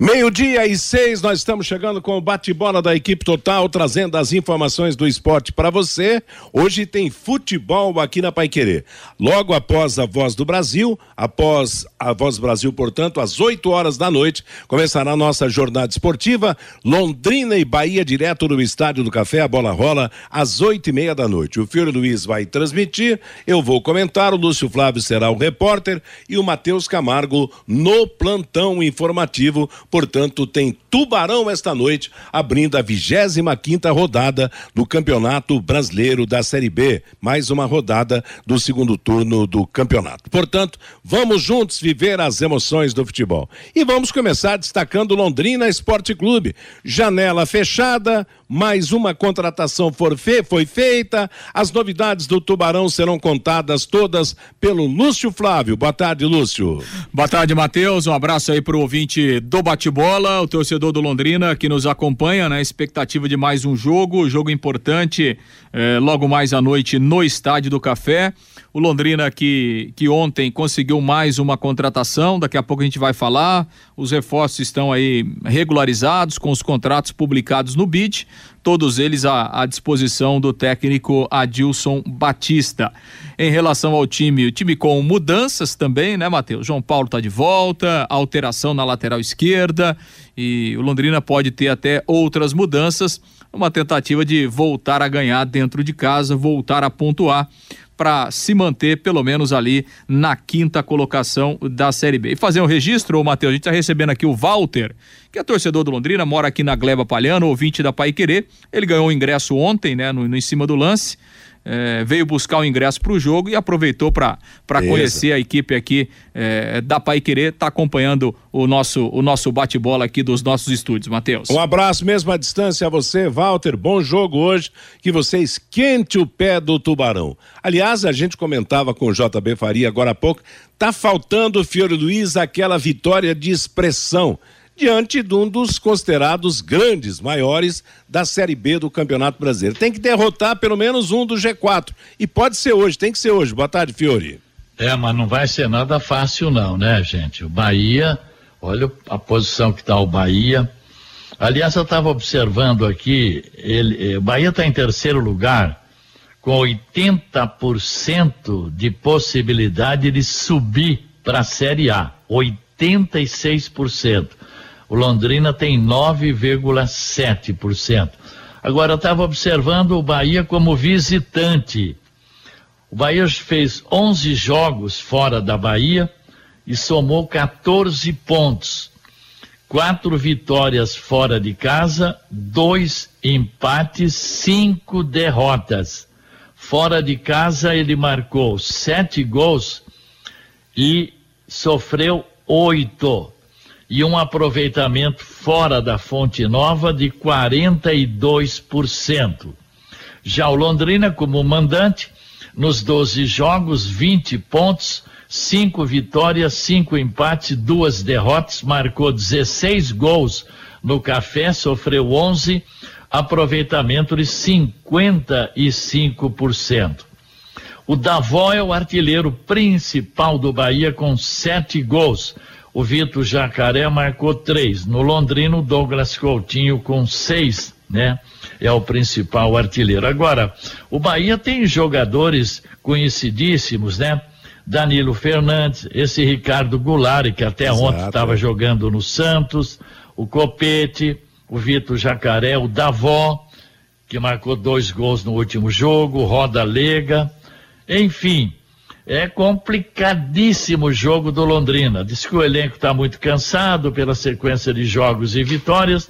Meio-dia e seis, nós estamos chegando com o bate-bola da equipe total, trazendo as informações do esporte para você. Hoje tem futebol aqui na Paiquerê. Logo após a Voz do Brasil, após a Voz do Brasil, portanto, às 8 horas da noite, começará a nossa jornada esportiva. Londrina e Bahia, direto no Estádio do Café, a bola rola às oito e meia da noite. O Fiore Luiz vai transmitir, eu vou comentar, o Lúcio Flávio será o repórter e o Matheus Camargo no plantão informativo Portanto, tem Tubarão esta noite, abrindo a 25 quinta rodada do Campeonato Brasileiro da Série B. Mais uma rodada do segundo turno do campeonato. Portanto, vamos juntos viver as emoções do futebol. E vamos começar destacando Londrina Esporte Clube. Janela fechada, mais uma contratação foi feita. As novidades do Tubarão serão contadas todas pelo Lúcio Flávio. Boa tarde, Lúcio. Boa tarde, Matheus. Um abraço aí pro ouvinte do bate-bola, o torcedor do Londrina que nos acompanha na né? expectativa de mais um jogo, jogo importante eh, logo mais à noite no Estádio do Café. O Londrina que, que ontem conseguiu mais uma contratação, daqui a pouco a gente vai falar. Os reforços estão aí regularizados com os contratos publicados no BID, todos eles à, à disposição do técnico Adilson Batista. Em relação ao time, o time com mudanças também, né, Matheus? João Paulo está de volta, alteração na lateral esquerda e o Londrina pode ter até outras mudanças, uma tentativa de voltar a ganhar dentro de casa, voltar a pontuar para se manter pelo menos ali na quinta colocação da Série B. E fazer um registro, Matheus, a gente está recebendo aqui o Walter, que é torcedor do Londrina, mora aqui na Gleba Palhano, ouvinte da Pai Querer. Ele ganhou o ingresso ontem, né, no, no em cima do lance é, veio buscar o ingresso para o jogo e aproveitou para conhecer a equipe aqui é, da Pai Querer, está acompanhando o nosso, o nosso bate-bola aqui dos nossos estúdios, Matheus. Um abraço mesmo à distância a você, Walter. Bom jogo hoje, que você esquente o pé do Tubarão. Aliás, a gente comentava com o JB Faria agora há pouco, tá faltando, Fiore Luiz, aquela vitória de expressão diante de um dos considerados grandes, maiores da Série B do Campeonato Brasileiro. Tem que derrotar pelo menos um do G4. E pode ser hoje, tem que ser hoje. Boa tarde, Fiore. É, mas não vai ser nada fácil, não, né, gente? O Bahia, olha a posição que está o Bahia. Aliás, eu estava observando aqui, ele, eh, o Bahia está em terceiro lugar, com 80% de possibilidade de subir para a Série A. 86%. O Londrina tem 9,7%. Agora, eu estava observando o Bahia como visitante. O Bahia fez 11 jogos fora da Bahia e somou 14 pontos. Quatro vitórias fora de casa, dois empates, cinco derrotas. Fora de casa, ele marcou sete gols e sofreu oito e um aproveitamento fora da Fonte Nova de 42%. Já o Londrina, como mandante, nos 12 jogos, 20 pontos, 5 vitórias, 5 empates, 2 derrotas, marcou 16 gols no café, sofreu 11, aproveitamento de 55%. O Davó é o artilheiro principal do Bahia com 7 gols o Vitor Jacaré marcou três. No Londrino, Douglas Coutinho com seis, né? É o principal artilheiro. Agora, o Bahia tem jogadores conhecidíssimos, né? Danilo Fernandes, esse Ricardo Goulart, que até Exato. ontem estava jogando no Santos, o Copete, o Vitor Jacaré, o Davó, que marcou dois gols no último jogo, Roda Lega, enfim, é complicadíssimo o jogo do Londrina. Diz que o elenco está muito cansado pela sequência de jogos e vitórias.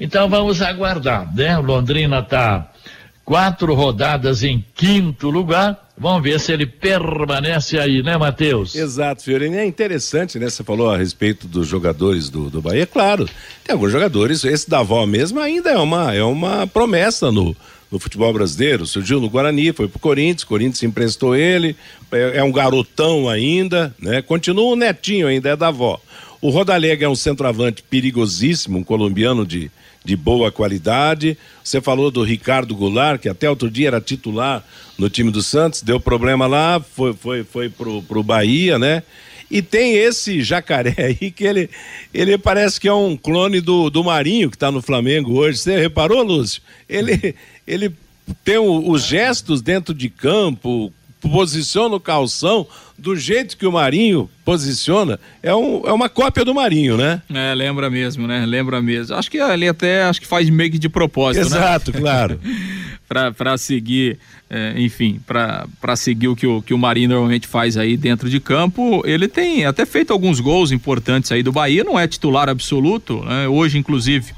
Então vamos aguardar, né? O Londrina está quatro rodadas em quinto lugar. Vamos ver se ele permanece aí, né, Matheus? Exato, Fiorino. É interessante, né? Você falou a respeito dos jogadores do, do Bahia. Claro, tem alguns jogadores. Esse da avó mesmo ainda é uma, é uma promessa no, no futebol brasileiro. Surgiu no Guarani, foi pro Corinthians, Corinthians emprestou ele, é, é um garotão ainda, né? Continua o netinho ainda, é da avó. O Rodalega é um centroavante perigosíssimo, um colombiano de, de boa qualidade. Você falou do Ricardo Goulart, que até outro dia era titular no time do Santos, deu problema lá, foi, foi, foi pro, pro Bahia, né? E tem esse jacaré aí que ele, ele parece que é um clone do, do Marinho que está no Flamengo hoje. Você reparou, Lúcio? Ele, ele tem o, os gestos dentro de campo, posiciona o calção do jeito que o Marinho posiciona, é, um, é uma cópia do Marinho, né? É, lembra mesmo, né? Lembra mesmo. Acho que ele até acho que faz meio que de propósito, Exato, né? claro. para seguir, é, enfim, para seguir o que, o que o Marinho normalmente faz aí dentro de campo. Ele tem até feito alguns gols importantes aí do Bahia, não é titular absoluto, né? Hoje, inclusive,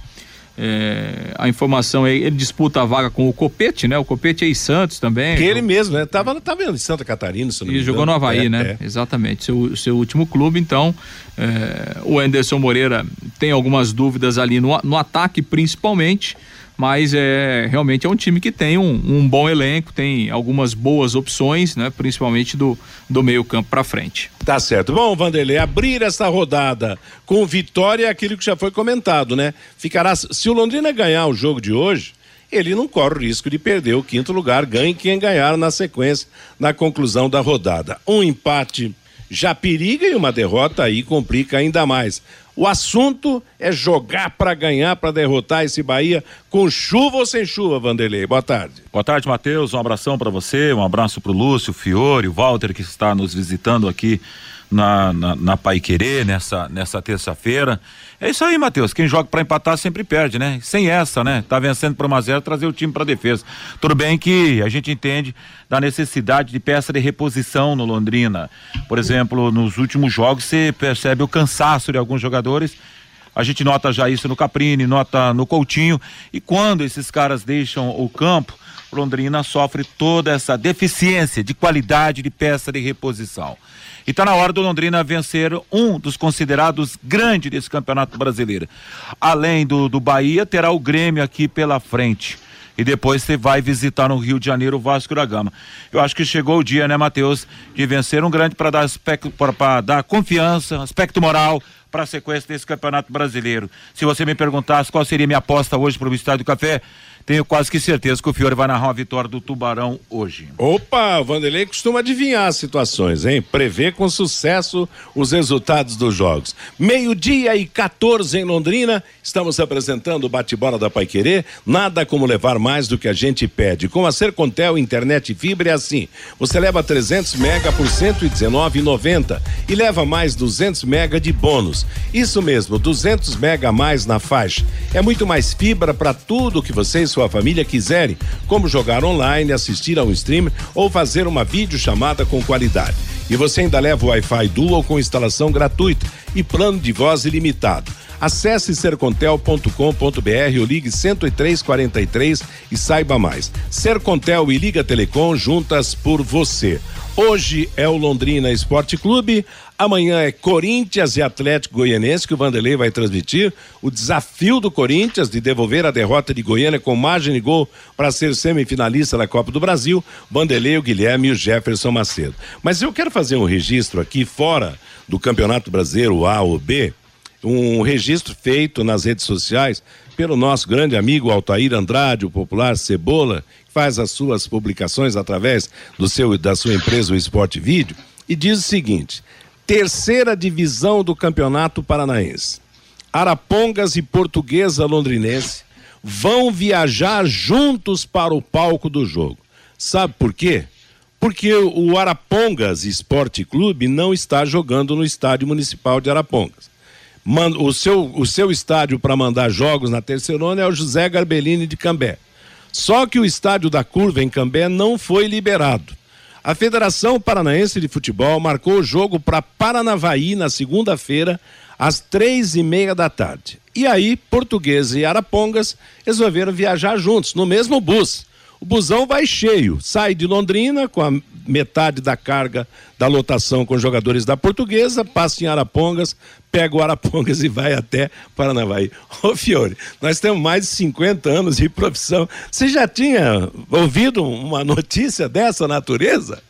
é, a informação é ele disputa a vaga com o Copete, né? O Copete é em Santos também. Que ele mesmo, né? Tava, tava em Santa Catarina, se não E jogou no Havaí, é, né? É. Exatamente, seu, seu último clube, então é, o Anderson Moreira tem algumas dúvidas ali no, no ataque principalmente, mas é realmente é um time que tem um, um bom elenco, tem algumas boas opções, né? Principalmente do, do meio campo para frente. Tá certo. Bom, Vanderlei, abrir essa rodada com vitória é aquilo que já foi comentado, né? Ficará se o Londrina ganhar o jogo de hoje, ele não corre o risco de perder o quinto lugar, ganhe quem ganhar na sequência, na conclusão da rodada. Um empate já periga e uma derrota aí complica ainda mais. O assunto é jogar para ganhar, para derrotar esse Bahia, com chuva ou sem chuva, Vanderlei. Boa tarde. Boa tarde, Matheus. Um abração para você, um abraço para o Lúcio, Fiore, o Walter, que está nos visitando aqui na, na, na Pai Querer nessa, nessa terça-feira. É isso aí, Matheus. Quem joga para empatar sempre perde, né? Sem essa, né? Tá vencendo por uma zero, trazer o time para defesa. Tudo bem que a gente entende da necessidade de peça de reposição no Londrina. Por exemplo, nos últimos jogos você percebe o cansaço de alguns jogadores. A gente nota já isso no Caprini, nota no Coutinho. E quando esses caras deixam o campo, Londrina sofre toda essa deficiência de qualidade de peça de reposição. E está na hora do Londrina vencer um dos considerados grandes desse campeonato brasileiro. Além do, do Bahia, terá o Grêmio aqui pela frente. E depois você vai visitar no Rio de Janeiro o Vasco da Gama. Eu acho que chegou o dia, né, Matheus, de vencer um grande para dar aspecto, para dar confiança, aspecto moral para a sequência desse campeonato brasileiro. Se você me perguntasse qual seria minha aposta hoje para o Estádio do Café, tenho quase que certeza que o Fiore vai narrar uma vitória do Tubarão hoje. Opa, Vanderlei costuma adivinhar as situações, hein? Prevê com sucesso os resultados dos jogos. Meio-dia e 14 em Londrina, estamos apresentando o bate-bola da Paiquerê. Nada como levar mais do que a gente pede. Com a Sercontel Internet Fibra é assim. Você leva 300 mega por 119,90 e leva mais 200 mega de bônus. Isso mesmo, 200 mega a mais na faixa. É muito mais fibra para tudo que vocês sua família quiserem, como jogar online, assistir a um stream ou fazer uma videochamada com qualidade. E você ainda leva o Wi-Fi Dual com instalação gratuita e plano de voz ilimitado. Acesse sercontel.com.br ou ligue 10343 e saiba mais. Sercontel e Liga Telecom juntas por você. Hoje é o Londrina Esporte Clube, amanhã é Corinthians e Atlético Goianense que o Vanderlei vai transmitir. O desafio do Corinthians de devolver a derrota de Goiânia com margem de gol para ser semifinalista da Copa do Brasil. Vanderlei, o Guilherme e o Jefferson Macedo. Mas eu quero fazer um registro aqui fora do Campeonato Brasileiro A ou B, um registro feito nas redes sociais pelo nosso grande amigo Altair Andrade, o popular Cebola, faz as suas publicações através do seu da sua empresa o Esporte Vídeo e diz o seguinte: terceira divisão do Campeonato Paranaense. Arapongas e Portuguesa Londrinense vão viajar juntos para o palco do jogo. Sabe por quê? Porque o Arapongas Esporte Clube não está jogando no estádio municipal de Arapongas. O seu, o seu estádio para mandar jogos na terceirona é o José Garbellini de Cambé. Só que o estádio da Curva em Cambé não foi liberado. A Federação Paranaense de Futebol marcou o jogo para Paranavaí na segunda-feira, às três e meia da tarde. E aí, Português e Arapongas resolveram viajar juntos, no mesmo bus. O busão vai cheio, sai de Londrina com a metade da carga da lotação com jogadores da Portuguesa, passa em Arapongas, pega o Arapongas e vai até Paranavaí. Ô Fiore, nós temos mais de 50 anos de profissão. Você já tinha ouvido uma notícia dessa natureza?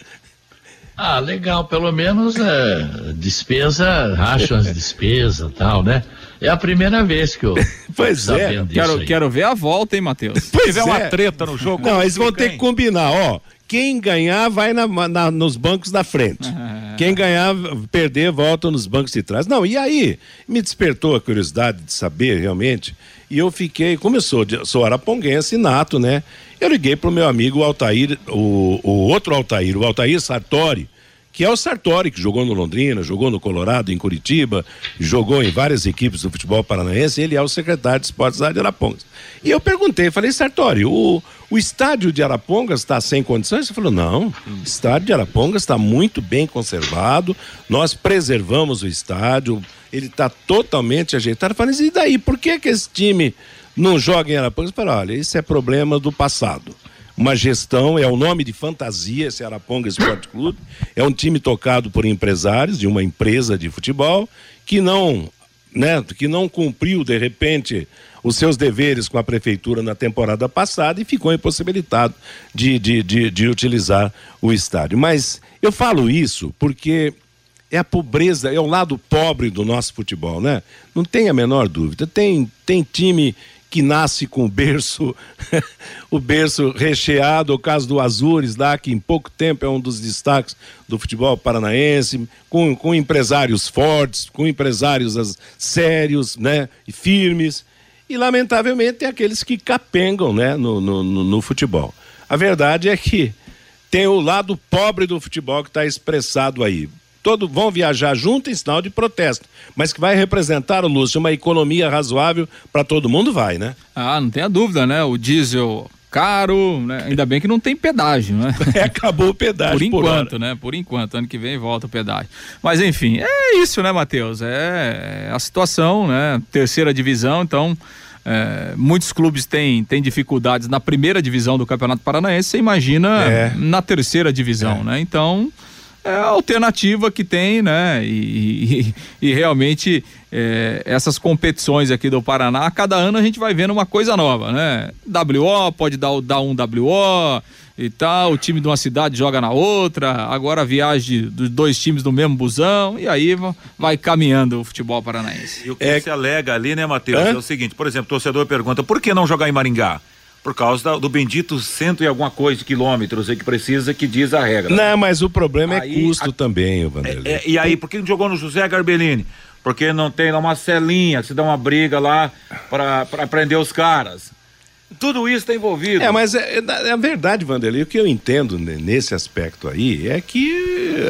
Ah, legal, pelo menos é, despesa, racham as despesas tal, né? É a primeira vez que eu. pois é. Quero, quero ver a volta, hein, Matheus? Se tiver é. uma treta no jogo. Não, eles vão ter que combinar, ó. Quem ganhar vai na, na, nos bancos da frente. Quem ganhar, perder, volta nos bancos de trás. Não, e aí me despertou a curiosidade de saber realmente. E eu fiquei, como eu sou, sou araponguense nato, né? Eu liguei pro meu amigo Altair, o, o outro Altair, o Altair Sartori, que é o Sartori, que jogou no Londrina, jogou no Colorado, em Curitiba, jogou em várias equipes do futebol paranaense, ele é o secretário de esportes lá de Arapongas. E eu perguntei, falei, Sartori, o, o estádio de Arapongas está sem condições? Ele falou, não, o estádio de Arapongas está muito bem conservado, nós preservamos o estádio, ele está totalmente ajeitado. Eu falei, e daí, por que que esse time não joga em Arapongas? Eu falei, olha, isso é problema do passado uma gestão, é o nome de fantasia, esse Araponga Esporte Clube. É um time tocado por empresários de uma empresa de futebol que não, né, que não cumpriu de repente os seus deveres com a prefeitura na temporada passada e ficou impossibilitado de, de, de, de utilizar o estádio. Mas eu falo isso porque é a pobreza, é o lado pobre do nosso futebol, né? Não tem a menor dúvida. Tem, tem time que nasce com o berço, o berço recheado, o caso do Azures lá, que em pouco tempo é um dos destaques do futebol paranaense, com, com empresários fortes, com empresários as, sérios, né, e firmes, e lamentavelmente tem aqueles que capengam, né, no, no, no, no futebol. A verdade é que tem o lado pobre do futebol que está expressado aí todo, vão viajar junto em sinal de protesto. Mas que vai representar, Lúcio, uma economia razoável para todo mundo, vai, né? Ah, não tenha dúvida, né? O diesel caro, né? Ainda bem que não tem pedágio, né? É, acabou o pedágio. Por enquanto, por né? Por enquanto, ano que vem volta o pedágio. Mas enfim, é isso, né, Matheus? É a situação, né? Terceira divisão, então. É, muitos clubes têm, têm dificuldades na primeira divisão do Campeonato Paranaense, você imagina é. na terceira divisão, é. né? Então, é a alternativa que tem, né? E, e, e realmente é, essas competições aqui do Paraná, cada ano a gente vai vendo uma coisa nova, né? WO, pode dar, dar um WO e tal, o time de uma cidade joga na outra, agora a viagem dos dois times do mesmo busão, e aí vai caminhando o futebol paranaense. E o que é... se alega ali, né, Matheus, é? é o seguinte, por exemplo, o torcedor pergunta, por que não jogar em Maringá? Por causa do bendito cento e alguma coisa de quilômetros aí que precisa, que diz a regra. Não, mas o problema é aí, é custo a, também, Vanderlei. É, é, e aí, por que não jogou no José Garbellini? Porque não tem lá uma celinha, se dá uma briga lá para prender os caras. Tudo isso está envolvido. É, mas é, é, é verdade, Vanderlei. O que eu entendo nesse aspecto aí é que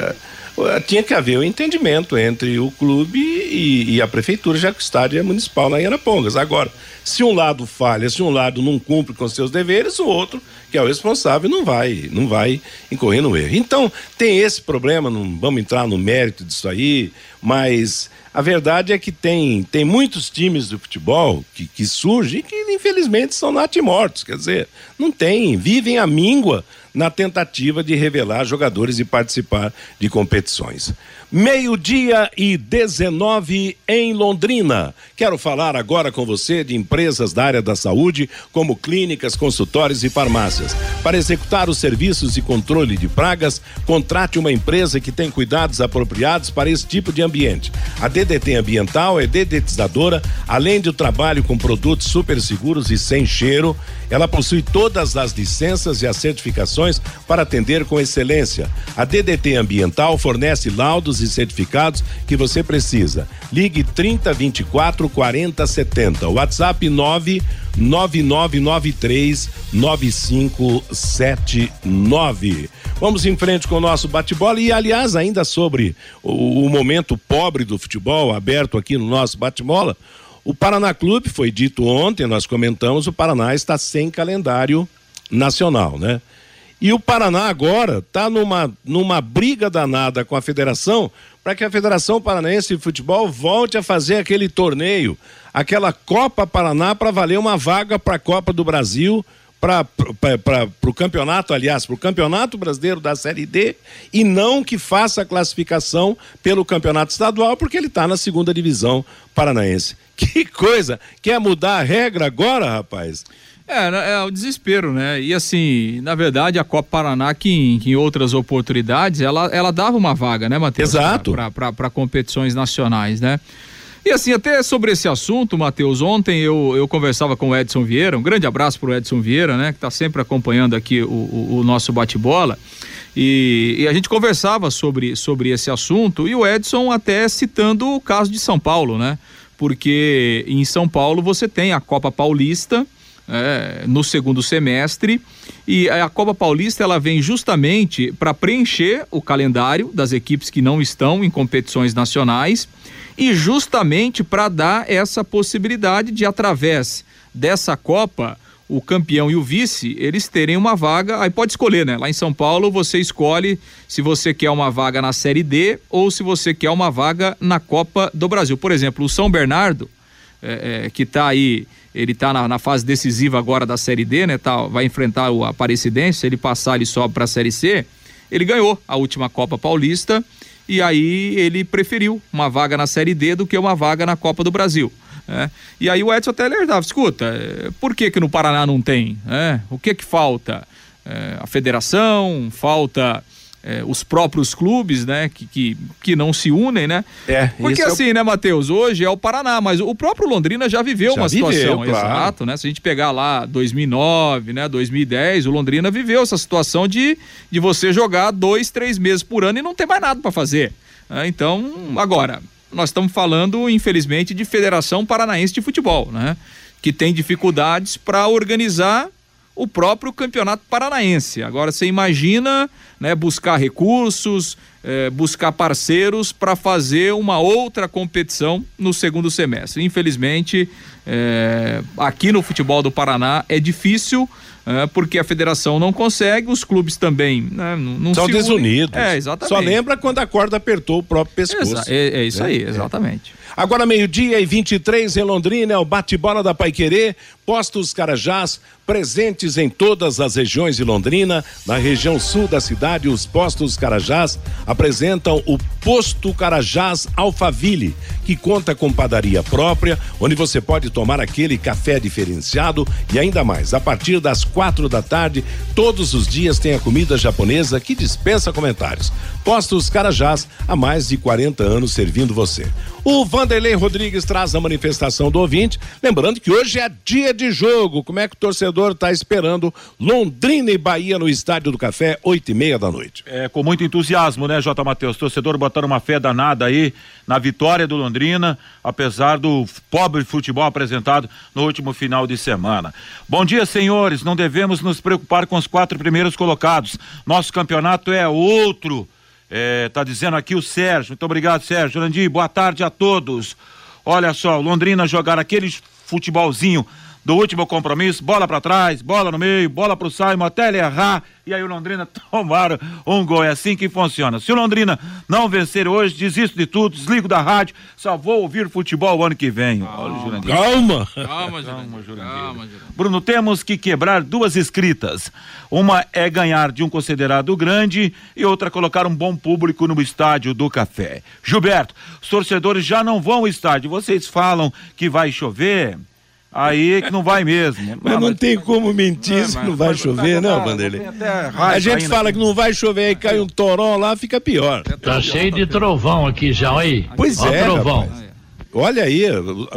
tinha que haver um entendimento entre o clube e, e, a prefeitura, já que o estádio é municipal em Arapongas. Agora, se um lado falha, se um lado não cumpre com seus deveres, o outro, que é o responsável, não vai, não vai incorrer no erro. Então, tem esse problema, não vamos entrar no mérito disso aí, mas a verdade é que tem, tem muitos times do futebol que, que surgem que infelizmente são natimortos, quer dizer, não tem, vivem a míngua na tentativa de revelar jogadores e participar de competições. Meio-dia e 19 em Londrina. Quero falar agora com você de empresas da área da saúde, como clínicas, consultórios e farmácias. Para executar os serviços de controle de pragas, contrate uma empresa que tem cuidados apropriados para esse tipo de ambiente. A DDT Ambiental é dedetizadora, além do trabalho com produtos super seguros e sem cheiro, ela possui todas as licenças e as certificações para atender com excelência. A DDT Ambiental fornece laudos e certificados que você precisa. Ligue 30 24 40 70. WhatsApp 9 9993 9579. Vamos em frente com o nosso bate-bola e aliás ainda sobre o, o momento pobre do futebol aberto aqui no nosso bate-bola. O Paraná Clube foi dito ontem, nós comentamos, o Paraná está sem calendário nacional, né? E o Paraná agora está numa, numa briga danada com a federação para que a Federação Paranaense de Futebol volte a fazer aquele torneio, aquela Copa Paraná para valer uma vaga para a Copa do Brasil, para o campeonato, aliás, para o Campeonato Brasileiro da Série D, e não que faça a classificação pelo Campeonato Estadual, porque ele está na segunda divisão paranaense. Que coisa! Quer mudar a regra agora, rapaz? É, né, é o desespero, né? E assim, na verdade, a Copa Paraná, que em, que em outras oportunidades, ela, ela dava uma vaga, né, Matheus? Exato. Para competições nacionais, né? E assim, até sobre esse assunto, Matheus, ontem eu, eu conversava com o Edson Vieira, um grande abraço para o Edson Vieira, né? Que está sempre acompanhando aqui o, o, o nosso bate-bola. E, e, a gente conversava sobre, sobre esse assunto e o Edson até citando o caso de São Paulo, né? Porque em São Paulo você tem a Copa Paulista, é, no segundo semestre e a Copa Paulista ela vem justamente para preencher o calendário das equipes que não estão em competições nacionais e justamente para dar essa possibilidade de através dessa Copa o campeão e o vice, eles terem uma vaga, aí pode escolher, né? Lá em São Paulo você escolhe se você quer uma vaga na Série D ou se você quer uma vaga na Copa do Brasil. Por exemplo, o São Bernardo, é, é, que está aí ele está na, na, fase decisiva agora da Série D, né? Tá, vai enfrentar o Aparecidense, se ele passar, ele sobe para a Série C. Ele ganhou a última Copa Paulista e aí ele preferiu uma vaga na Série D do que uma vaga na Copa do Brasil. Né? E aí o Edson até alertava, escuta, eh, por que que no Paraná não tem? É, o que que falta? É, a federação, falta é, os próprios clubes, né, que, que, que não se unem, né? É, Porque assim, é o... né, Matheus, hoje é o Paraná, mas o próprio Londrina já viveu já uma viveu, situação, claro. exato, né? Se a gente pegar lá 2009, né, 2010, o Londrina viveu essa situação de, de você jogar dois, três meses por ano e não ter mais nada para fazer. Então, agora, nós estamos falando, infelizmente, de Federação Paranaense de Futebol, né? Que tem dificuldades para organizar o próprio campeonato paranaense. Agora você imagina né, buscar recursos, eh, buscar parceiros para fazer uma outra competição no segundo semestre. Infelizmente, eh, aqui no futebol do Paraná é difícil. Eh, porque a federação não consegue, os clubes também né, não, São desunidos. É, exatamente. Só lembra quando a corda apertou o próprio pescoço. Exa é, é, isso aí, é. exatamente. Agora, meio-dia e 23 em Londrina, é o bate-bola da Paiquerê, Postos Carajás, presentes em todas as regiões de Londrina. Na região sul da cidade, os Postos Carajás apresentam o Posto Carajás Alfaville, que conta com padaria própria, onde você pode tomar aquele café diferenciado e ainda mais. A partir das quatro da tarde, todos os dias tem a comida japonesa que dispensa comentários. Postos Carajás, há mais de 40 anos servindo você. O Vanderlei Rodrigues traz a manifestação do ouvinte, lembrando que hoje é dia de jogo. Como é que o torcedor está esperando Londrina e Bahia no Estádio do Café, oito e meia da noite? É, com muito entusiasmo, né, J. Matheus? Torcedor botando uma fé danada aí na vitória do Londrina, apesar do pobre futebol apresentado no último final de semana. Bom dia, senhores. Não devemos nos preocupar com os quatro primeiros colocados. Nosso campeonato é outro é, tá dizendo aqui o Sérgio. Muito obrigado, Sérgio. Landim, boa tarde a todos. Olha só, Londrina jogar aquele futebolzinho do último compromisso, bola para trás, bola no meio, bola pro Simon até ele errar e aí o Londrina tomaram um gol. É assim que funciona. Se o Londrina não vencer hoje, desisto de tudo, desligo da rádio, só vou ouvir futebol o ano que vem. Calma. Calma. Calma, Calma, Calma, Bruno, temos que quebrar duas escritas. Uma é ganhar de um considerado grande e outra colocar um bom público no estádio do café. Gilberto, os torcedores já não vão ao estádio. Vocês falam que vai chover aí é que não vai mesmo. Mas não, tem como mentir é, se não vai chover, não, Vanderlei. A gente fala que não vai chover aí cai um toró lá, fica pior. Tá cheio de trovão aqui já, aí. Pois Ó, é. Trovão. Rapaz. Olha aí,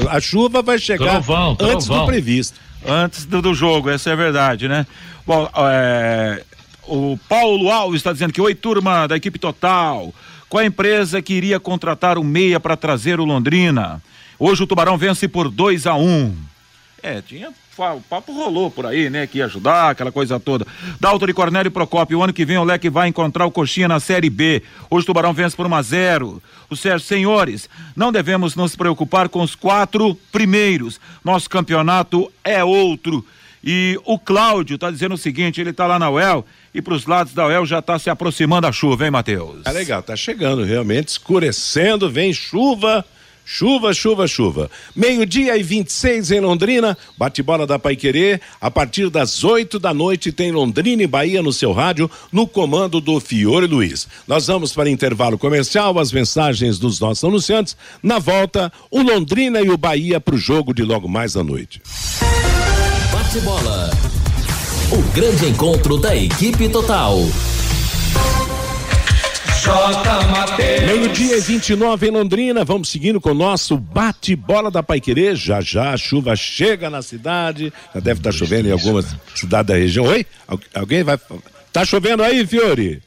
a chuva vai chegar trovão, trovão. antes do previsto. Antes do, do, jogo, essa é a verdade, né? Bom, é, o Paulo Alves está dizendo que oi, turma da equipe total. Qual a empresa que iria contratar o meia para trazer o Londrina? Hoje o Tubarão vence por 2 a 1 um. É, tinha. O papo rolou por aí, né? Que ia ajudar, aquela coisa toda. Dalton e Cornélio Procópio, o ano que vem o Leque vai encontrar o Coxinha na Série B. Hoje o Tubarão vence por 1 a 0 O Sérgio, senhores, não devemos nos preocupar com os quatro primeiros. Nosso campeonato é outro. E o Cláudio está dizendo o seguinte: ele está lá na UEL e para os lados da UEL já está se aproximando a chuva, hein, Matheus? É legal, tá chegando realmente, escurecendo, vem chuva. Chuva, chuva, chuva. Meio-dia e 26 em Londrina, bate-bola da Paiquerê. A partir das 8 da noite tem Londrina e Bahia no seu rádio, no comando do Fiore Luiz. Nós vamos para intervalo comercial, as mensagens dos nossos anunciantes. Na volta, o Londrina e o Bahia para o jogo de logo mais à noite Bate-bola. O grande encontro da equipe total. Meio-dia e 29 em Londrina, vamos seguindo com o nosso bate-bola da Paiquerê. Já já a chuva chega na cidade, já deve estar tá chovendo em algumas cidades da região. Oi? Alguém vai. Tá chovendo aí, Fiore?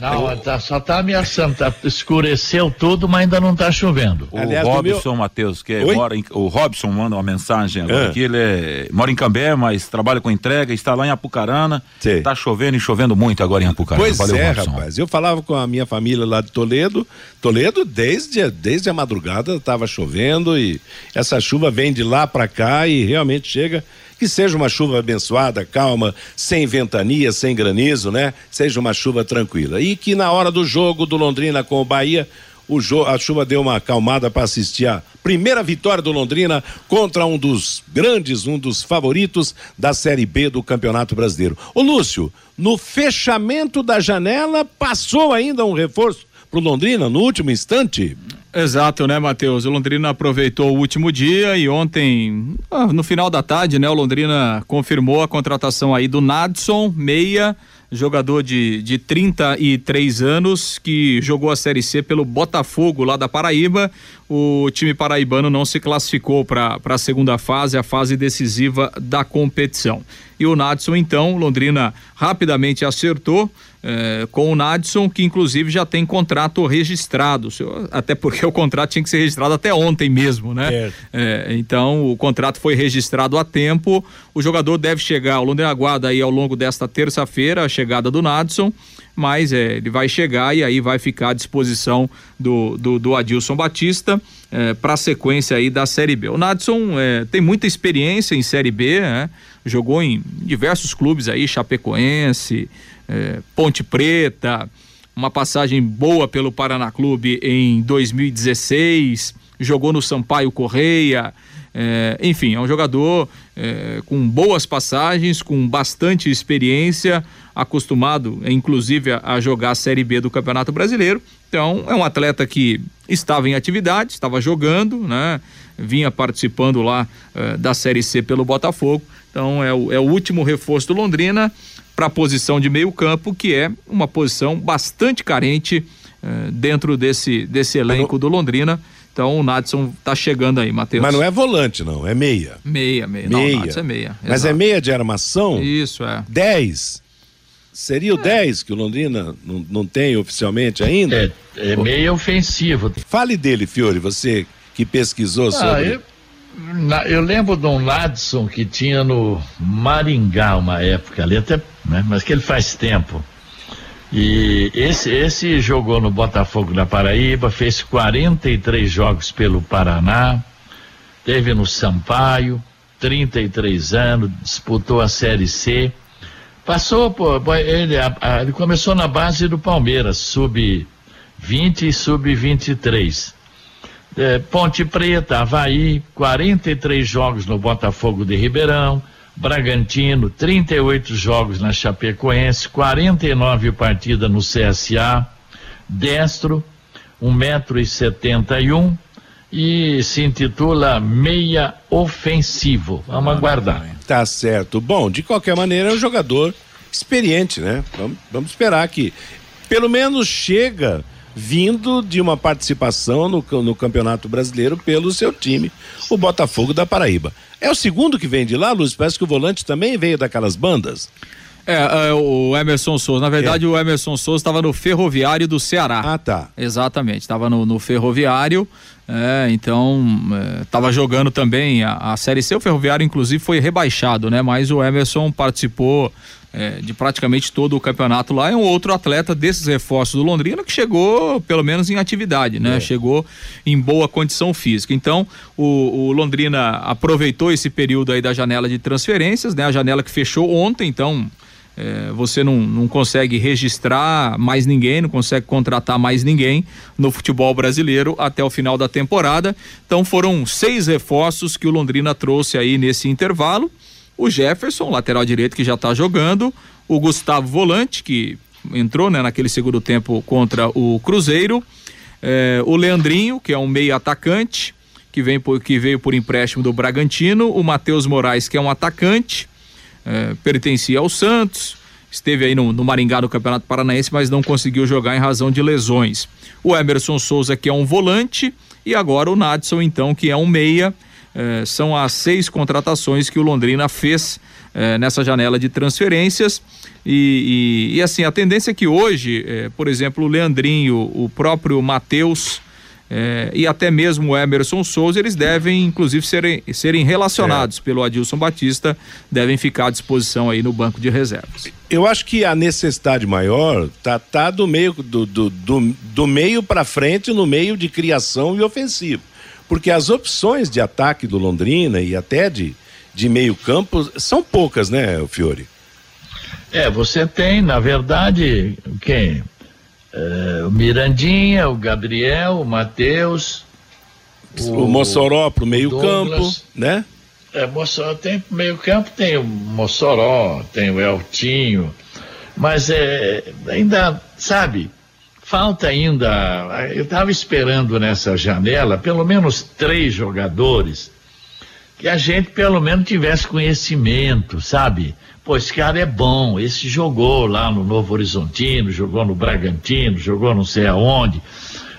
Não, tá, só tá ameaçando, tá, escureceu tudo, mas ainda não tá chovendo. O Aliás, Robson meu... Matheus, que é, mora em, o Robson manda uma mensagem agora é. que ele é, mora em Cambé, mas trabalha com entrega, está lá em Apucarana. Sim. Tá chovendo e chovendo muito agora em Apucarana. Pois Valeu, é, Robson. rapaz. Eu falava com a minha família lá de Toledo. Toledo, desde, desde a madrugada, estava chovendo e essa chuva vem de lá para cá e realmente chega que seja uma chuva abençoada, calma, sem ventania, sem granizo, né? Seja uma chuva tranquila. E que na hora do jogo do Londrina com o Bahia, o a chuva deu uma acalmada para assistir a primeira vitória do Londrina contra um dos grandes, um dos favoritos da Série B do Campeonato Brasileiro. Ô Lúcio, no fechamento da janela, passou ainda um reforço pro Londrina no último instante? Exato, né, Matheus? O Londrina aproveitou o último dia e ontem, ah, no final da tarde, né, o Londrina confirmou a contratação aí do Nadson, meia, jogador de, de 33 anos, que jogou a Série C pelo Botafogo lá da Paraíba. O time paraibano não se classificou para a segunda fase, a fase decisiva da competição. E o Nadson, então, Londrina rapidamente acertou é, com o Nadson, que inclusive já tem contrato registrado, até porque o contrato tinha que ser registrado até ontem mesmo, né? É, então o contrato foi registrado a tempo. O jogador deve chegar, o Londrina aguarda aí ao longo desta terça-feira a chegada do Nadson, mas é, ele vai chegar e aí vai ficar à disposição do, do, do Adilson Batista é, para a sequência aí da Série B. O Nadson é, tem muita experiência em Série B, né? jogou em diversos clubes aí, Chapecoense é, Ponte Preta, uma passagem boa pelo Paraná Clube em 2016, jogou no Sampaio Correia. É, enfim, é um jogador é, com boas passagens, com bastante experiência, acostumado, inclusive, a, a, jogar a Série B do Campeonato Brasileiro. Então, é um atleta que estava em atividade, estava jogando, né? Vinha participando lá é, da Série C pelo Botafogo. Então, é o, é o último reforço do Londrina para a posição de meio campo, que é uma posição bastante carente eh, dentro desse, desse elenco do Londrina. Então o Nadson tá chegando aí, Matheus. Mas não é volante, não, é meia. Meia, meia. meia. Não, Nadson é meia. Mas é exato. é meia de armação? Isso, é. 10. Seria o 10 é. que o Londrina não, não tem oficialmente ainda? É, é meia ofensivo. Fale dele, Fiore, você que pesquisou ah, sobre. Eu eu lembro de um Ladson que tinha no Maringá uma época ali, até, né, mas que ele faz tempo. E esse, esse jogou no Botafogo da Paraíba, fez 43 jogos pelo Paraná, teve no Sampaio, 33 anos, disputou a Série C. Passou por. Ele, ele começou na base do Palmeiras, sub-20 e sub-23 é, Ponte Preta, Havaí, 43 jogos no Botafogo de Ribeirão, Bragantino, 38 jogos na Chapecoense, 49 partidas no CSA, Destro, 1,71m e se intitula Meia Ofensivo. Vamos ah, aguardar. Tá certo. Bom, de qualquer maneira é um jogador experiente, né? Vamos, vamos esperar que pelo menos chega vindo de uma participação no, no Campeonato Brasileiro pelo seu time, o Botafogo da Paraíba. É o segundo que vem de lá, Luz? Parece que o volante também veio daquelas bandas. É, é, o Emerson Souza. Na verdade, é. o Emerson Souza estava no Ferroviário do Ceará. Ah, tá. Exatamente, estava no, no, Ferroviário. É, então, estava é, jogando também a, a Série C. O Ferroviário, inclusive, foi rebaixado, né? Mas o Emerson participou é, de praticamente todo o campeonato lá. É um outro atleta desses reforços do Londrina que chegou, pelo menos, em atividade, né? É. Chegou em boa condição física. Então, o, o, Londrina aproveitou esse período aí da janela de transferências, né? A janela que fechou ontem, então. É, você não, não consegue registrar mais ninguém, não consegue contratar mais ninguém no futebol brasileiro até o final da temporada. Então foram seis reforços que o Londrina trouxe aí nesse intervalo o Jefferson, lateral direito, que já está jogando, o Gustavo Volante, que entrou né, naquele segundo tempo contra o Cruzeiro, eh, o Leandrinho, que é um meio atacante, que, vem por, que veio por empréstimo do Bragantino, o Matheus Moraes, que é um atacante, é, pertencia ao Santos, esteve aí no, no Maringá do Campeonato Paranaense, mas não conseguiu jogar em razão de lesões. O Emerson Souza, que é um volante, e agora o Nadson, então, que é um meia. É, são as seis contratações que o Londrina fez é, nessa janela de transferências. E, e, e, assim, a tendência é que hoje, é, por exemplo, o Leandrinho, o próprio Matheus é, e até mesmo o Emerson Souza, eles devem, inclusive, serem, serem relacionados é. pelo Adilson Batista, devem ficar à disposição aí no banco de reservas. Eu acho que a necessidade maior tá, tá do meio do, do, do, do meio para frente, no meio de criação e ofensivo. Porque as opções de ataque do Londrina e até de, de meio campo são poucas, né, Fiore? É, você tem, na verdade, quem? É, o Mirandinha, o Gabriel, o Matheus. O, o Mossoró pro meio Douglas. campo, né? É, Mossoró tem pro meio campo, tem o Mossoró, tem o Eltinho, mas é, ainda, sabe, falta ainda, eu estava esperando nessa janela pelo menos três jogadores que a gente pelo menos tivesse conhecimento, sabe? Pô, esse cara é bom, esse jogou lá no Novo Horizontino, jogou no Bragantino, jogou não sei aonde.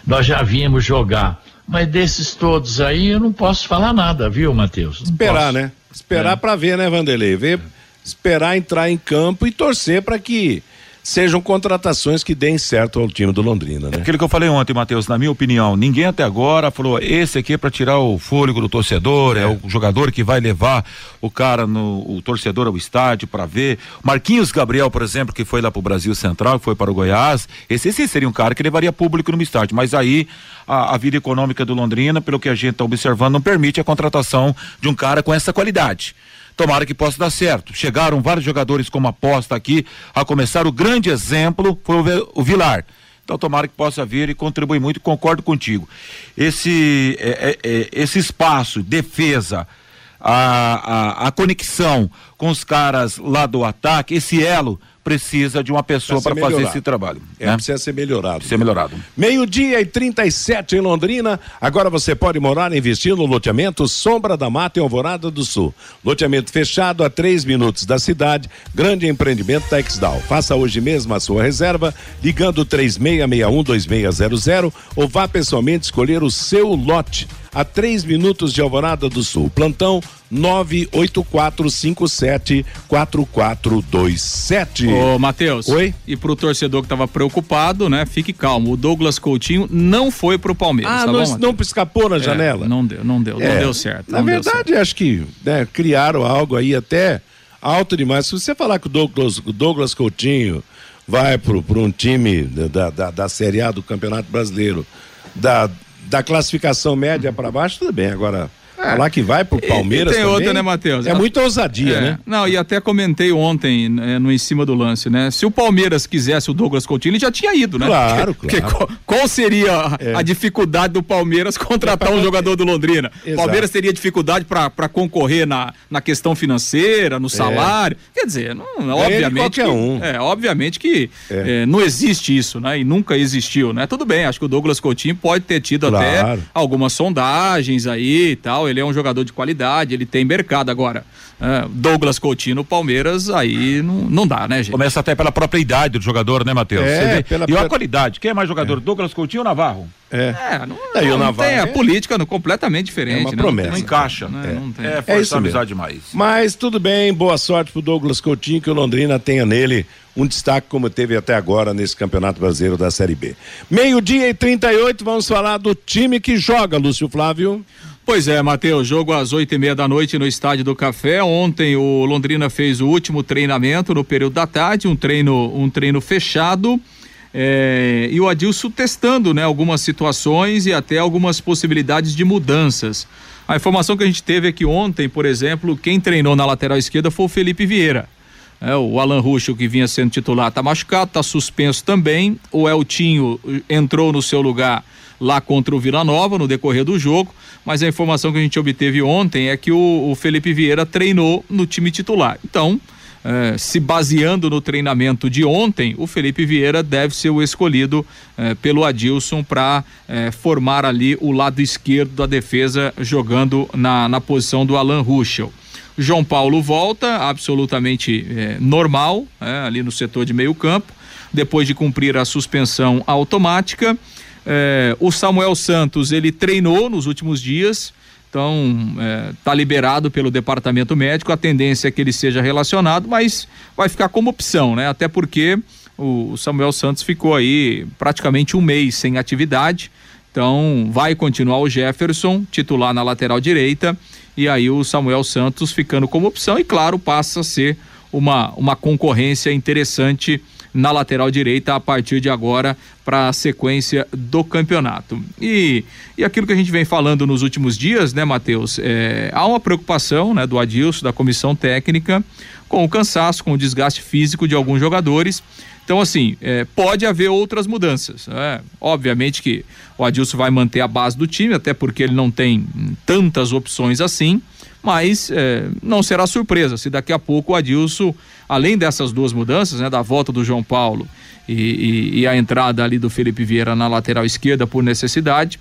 Nós já vimos jogar. Mas desses todos aí eu não posso falar nada, viu, Matheus? Esperar, posso. né? Esperar é. para ver, né, Vanderlei? Ver, esperar entrar em campo e torcer para que sejam contratações que deem certo ao time do Londrina, né? É aquilo que eu falei ontem, Matheus, na minha opinião, ninguém até agora falou, esse aqui é para tirar o fôlego do torcedor, é. é. o jogador que vai levar o cara no o torcedor ao estádio para ver. Marquinhos Gabriel, por exemplo, que foi lá pro Brasil Central, que foi para o Goiás, esse, esse seria um cara que levaria público no estádio, mas aí a, a vida econômica do Londrina, pelo que a gente está observando, não permite a contratação de um cara com essa qualidade. Tomara que possa dar certo. Chegaram vários jogadores como aposta aqui, a começar o grande exemplo foi o, o Vilar. Então tomara que possa vir e contribuir muito, concordo contigo. Esse, é, é, é esse espaço, defesa, a, a, a conexão com os caras lá do ataque, esse elo precisa de uma pessoa para fazer esse trabalho. É, né? Precisa ser melhorado. Precisa ser melhorado. Meio-dia e 37 em Londrina. Agora você pode morar e investir no loteamento Sombra da Mata em Alvorada do Sul. Loteamento fechado a três minutos da cidade. Grande empreendimento Texdal. Faça hoje mesmo a sua reserva ligando 3661-2600 ou vá pessoalmente escolher o seu lote a três minutos de Alvorada do Sul. Plantão 984574427. Ô, Matheus. Oi? E pro torcedor que tava preocupado, né? Fique calmo. O Douglas Coutinho não foi pro Palmeiras. Ah, tá não, bom, não escapou na é, janela? Não deu, não deu, é, não deu certo. Na verdade, certo. acho que né, criaram algo aí até alto demais. Se você falar que o Douglas, Douglas Coutinho vai para um time da, da, da Série A do Campeonato Brasileiro, da da classificação média para baixo, tudo bem. Agora, é. Falar que vai pro Palmeiras. E, tem também, outra, né, Matheus? É muita ousadia, é. né? Não, e até comentei ontem né, no em cima do lance, né? Se o Palmeiras quisesse o Douglas Coutinho, ele já tinha ido, né? Claro, porque, claro. Porque qual, seria é. a dificuldade do Palmeiras contratar um jogador do Londrina? O Palmeiras teria dificuldade para concorrer na, na questão financeira, no é. salário. Quer dizer, não, obviamente. Que, um. É, obviamente que é. É, não existe isso, né? E nunca existiu, né? Tudo bem, acho que o Douglas Coutinho pode ter tido claro. até algumas sondagens aí e tal ele é um jogador de qualidade, ele tem mercado agora. É, Douglas Coutinho no Palmeiras, aí não, não dá, né, gente? Começa até pela própria idade do jogador, né, Matheus? É, pela, e a qualidade. Quem é mais jogador, é. Douglas Coutinho ou Navarro? É. é não, não, não, não tem a é- política não, completamente diferente. É uma né? promessa. Não, encaixa. Não, é. não tem. É, é isso amizade demais. Mas tudo bem, boa sorte pro Douglas Coutinho, que o Londrina tenha nele um destaque como teve até agora nesse Campeonato Brasileiro da Série B. Meio-dia e 38, vamos falar do time que joga, Lúcio Flávio. Pois é, Matheus, jogo às oito e meia da noite no Estádio do Café. Ontem o Londrina fez o último treinamento no período da tarde, um treino, um treino fechado. É, e o Adilson testando né, algumas situações e até algumas possibilidades de mudanças. A informação que a gente teve é que ontem, por exemplo, quem treinou na lateral esquerda foi o Felipe Vieira. É, o Alan Ruxo, que vinha sendo titular, está machucado, está suspenso também. O Eltinho entrou no seu lugar lá contra o Vila Nova no decorrer do jogo, mas a informação que a gente obteve ontem é que o, o Felipe Vieira treinou no time titular. Então, eh, se baseando no treinamento de ontem, o Felipe Vieira deve ser o escolhido eh, pelo Adilson para eh, formar ali o lado esquerdo da defesa, jogando na, na posição do Alan Ruschel. João Paulo volta, absolutamente normal, ali no setor de meio campo, depois de cumprir a suspensão automática. O Samuel Santos, ele treinou nos últimos dias, então, está é, liberado pelo departamento médico. A tendência é que ele seja relacionado, mas vai ficar como opção, né? Até porque o Samuel Santos ficou aí praticamente um mês sem atividade. Então, vai continuar o Jefferson, titular na lateral direita, e aí o Samuel Santos ficando como opção, e claro, passa a ser uma, uma concorrência interessante na lateral direita a partir de agora para a sequência do campeonato. E, e aquilo que a gente vem falando nos últimos dias, né, Matheus? É, há uma preocupação né, do Adilson, da comissão técnica, com o cansaço, com o desgaste físico de alguns jogadores. Então, assim, é, pode haver outras mudanças. Né? Obviamente que o Adilson vai manter a base do time, até porque ele não tem tantas opções assim, mas é, não será surpresa se daqui a pouco o Adilson além dessas duas mudanças, né, da volta do João Paulo e, e, e a entrada ali do Felipe Vieira na lateral esquerda por necessidade,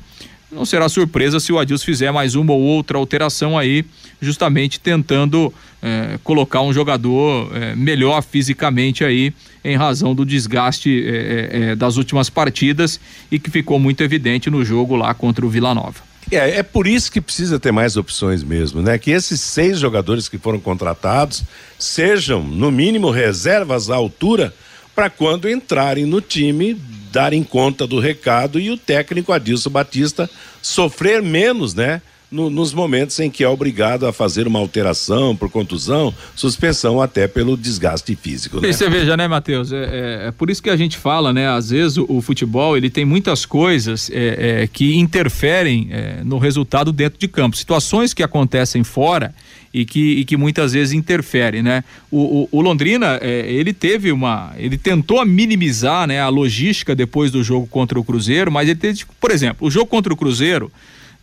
não será surpresa se o Adilson fizer mais uma ou outra alteração aí, justamente tentando eh, colocar um jogador eh, melhor fisicamente aí, em razão do desgaste eh, das últimas partidas e que ficou muito evidente no jogo lá contra o Vila Nova. É, é por isso que precisa ter mais opções mesmo, né? Que esses seis jogadores que foram contratados sejam, no mínimo, reservas à altura para quando entrarem no time darem conta do recado e o técnico Adilson Batista sofrer menos, né? No, nos momentos em que é obrigado a fazer uma alteração por contusão, suspensão até pelo desgaste físico. Né? E você veja, né, Matheus? É, é, é, por isso que a gente fala, né? Às vezes o, o futebol ele tem muitas coisas é, é que interferem é, no resultado dentro de campo, situações que acontecem fora e que, e que muitas vezes interferem, né? O, o, o Londrina, é, ele teve uma, ele tentou minimizar, né, a logística depois do jogo contra o Cruzeiro, mas ele teve, por exemplo, o jogo contra o Cruzeiro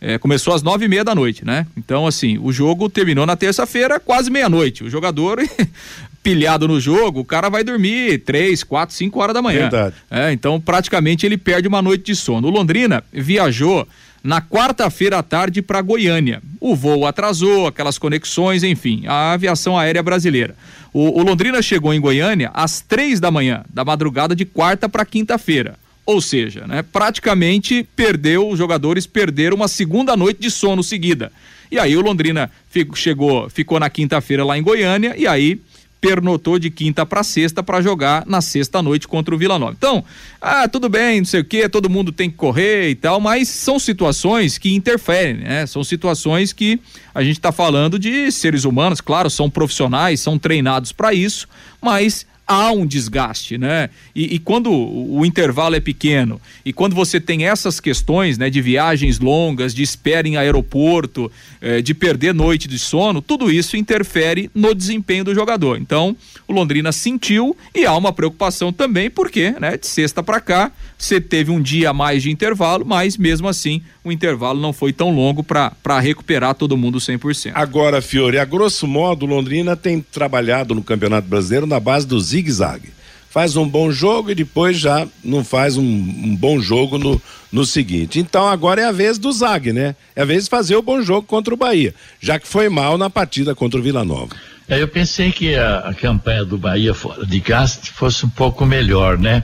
é, começou às nove e meia da noite, né? Então, assim, o jogo terminou na terça-feira, quase meia-noite. O jogador pilhado no jogo, o cara vai dormir três, quatro, cinco horas da manhã. Verdade. É, então, praticamente ele perde uma noite de sono. O Londrina viajou na quarta-feira à tarde para Goiânia. O voo atrasou, aquelas conexões, enfim, a aviação aérea brasileira. O, o Londrina chegou em Goiânia às três da manhã, da madrugada de quarta para quinta-feira. Ou seja, né, praticamente perdeu, os jogadores perderam uma segunda noite de sono seguida. E aí o Londrina fico, chegou, ficou na quinta-feira lá em Goiânia e aí pernotou de quinta para sexta para jogar na sexta noite contra o Vila Nova. Então, ah, tudo bem, não sei o que, todo mundo tem que correr e tal, mas são situações que interferem, né? São situações que a gente está falando de seres humanos, claro, são profissionais, são treinados para isso, mas há um desgaste, né? E, e, quando o, intervalo é pequeno e quando você tem essas questões, né, de viagens longas, de espera em aeroporto, eh, de perder noite de sono, tudo isso interfere no desempenho do jogador. Então, o Londrina sentiu e há uma preocupação também, porque, né, de sexta para cá, você teve um dia a mais de intervalo, mas mesmo assim o intervalo não foi tão longo para recuperar todo mundo 100%. Agora, Fiore, a grosso modo, Londrina tem trabalhado no Campeonato Brasileiro na base do zigue-zague. Faz um bom jogo e depois já não faz um, um, bom jogo no, no seguinte. Então agora é a vez do Zag, né? É a vez de fazer o bom jogo contra o Bahia, já que foi mal na partida contra o Vila Nova. É, eu pensei que a, a campanha do Bahia fora de casa fosse um pouco melhor, né?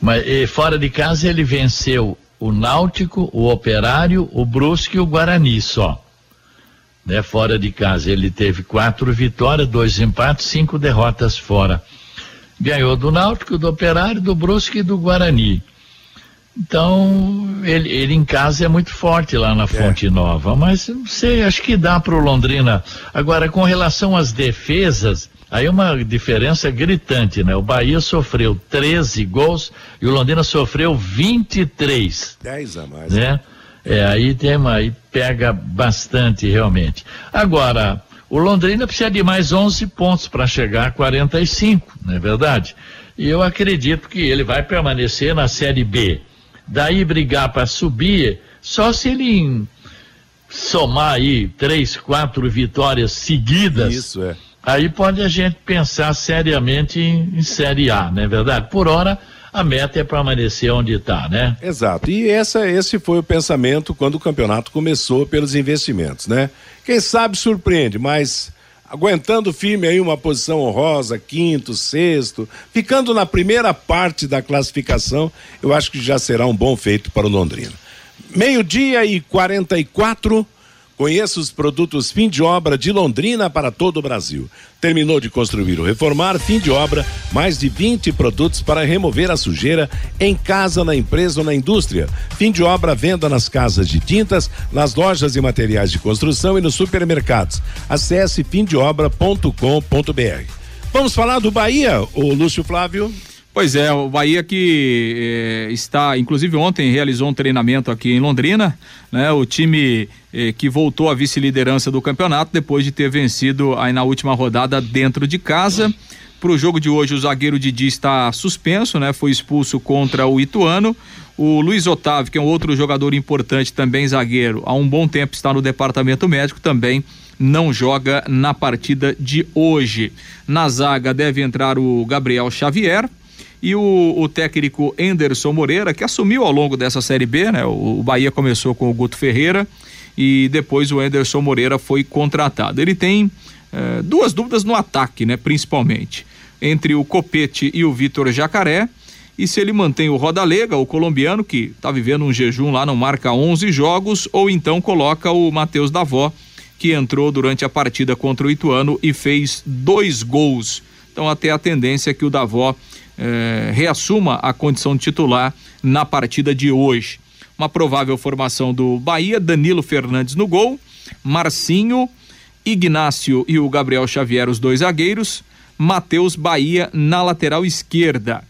Mas e, fora de casa ele venceu o Náutico, o Operário, o Brusque e o Guarani só. Né? Fora de casa ele teve quatro vitórias, dois empates, cinco derrotas fora. Ganhou do Náutico, do Operário, do Brusque e do Guarani. Então, ele, ele em casa é muito forte lá na Fonte é. Nova, mas não sei, acho que dá para o Londrina. Agora, com relação às defesas, Aí uma diferença gritante, né? O Bahia sofreu 13 gols e o Londrina sofreu 23. 10 a mais. Né? É, aí tem aí pega bastante realmente. Agora, o Londrina precisa de mais 11 pontos para chegar a 45, não é verdade? E eu acredito que ele vai permanecer na Série B. Daí brigar para subir, só se ele somar aí três, quatro vitórias seguidas. Isso é Aí pode a gente pensar seriamente em, em Série A, não é verdade? Por hora, a meta é permanecer onde está, né? Exato. E essa, esse foi o pensamento quando o campeonato começou pelos investimentos, né? Quem sabe surpreende, mas aguentando firme aí uma posição honrosa, quinto, sexto, ficando na primeira parte da classificação, eu acho que já será um bom feito para o Londrina. Meio-dia e 44. Conheça os produtos fim de obra de Londrina para todo o Brasil. Terminou de construir ou reformar, fim de obra, mais de 20 produtos para remover a sujeira em casa, na empresa ou na indústria. Fim de obra, venda nas casas de tintas, nas lojas e materiais de construção e nos supermercados. Acesse fimdeobra.com.br. Vamos falar do Bahia, o Lúcio Flávio? Pois é, o Bahia que eh, está, inclusive ontem realizou um treinamento aqui em Londrina, né? O time eh, que voltou à vice-liderança do campeonato depois de ter vencido aí na última rodada dentro de casa. Para o jogo de hoje, o zagueiro Didi está suspenso, né? Foi expulso contra o Ituano. O Luiz Otávio, que é um outro jogador importante, também zagueiro, há um bom tempo está no departamento médico, também não joga na partida de hoje. Na zaga deve entrar o Gabriel Xavier, e o, o técnico Enderson Moreira, que assumiu ao longo dessa Série B, né? O, o Bahia começou com o Guto Ferreira e depois o Enderson Moreira foi contratado. Ele tem eh, duas dúvidas no ataque, né? Principalmente entre o Copete e o Vitor Jacaré. E se ele mantém o Rodalega, o colombiano, que está vivendo um jejum lá, não marca 11 jogos, ou então coloca o Matheus Davó, que entrou durante a partida contra o Ituano e fez dois gols. Então, até a tendência é que o Davó eh, reassuma a condição de titular na partida de hoje. Uma provável formação do Bahia, Danilo Fernandes no gol, Marcinho, Ignácio e o Gabriel Xavier, os dois zagueiros, Matheus Bahia na lateral esquerda.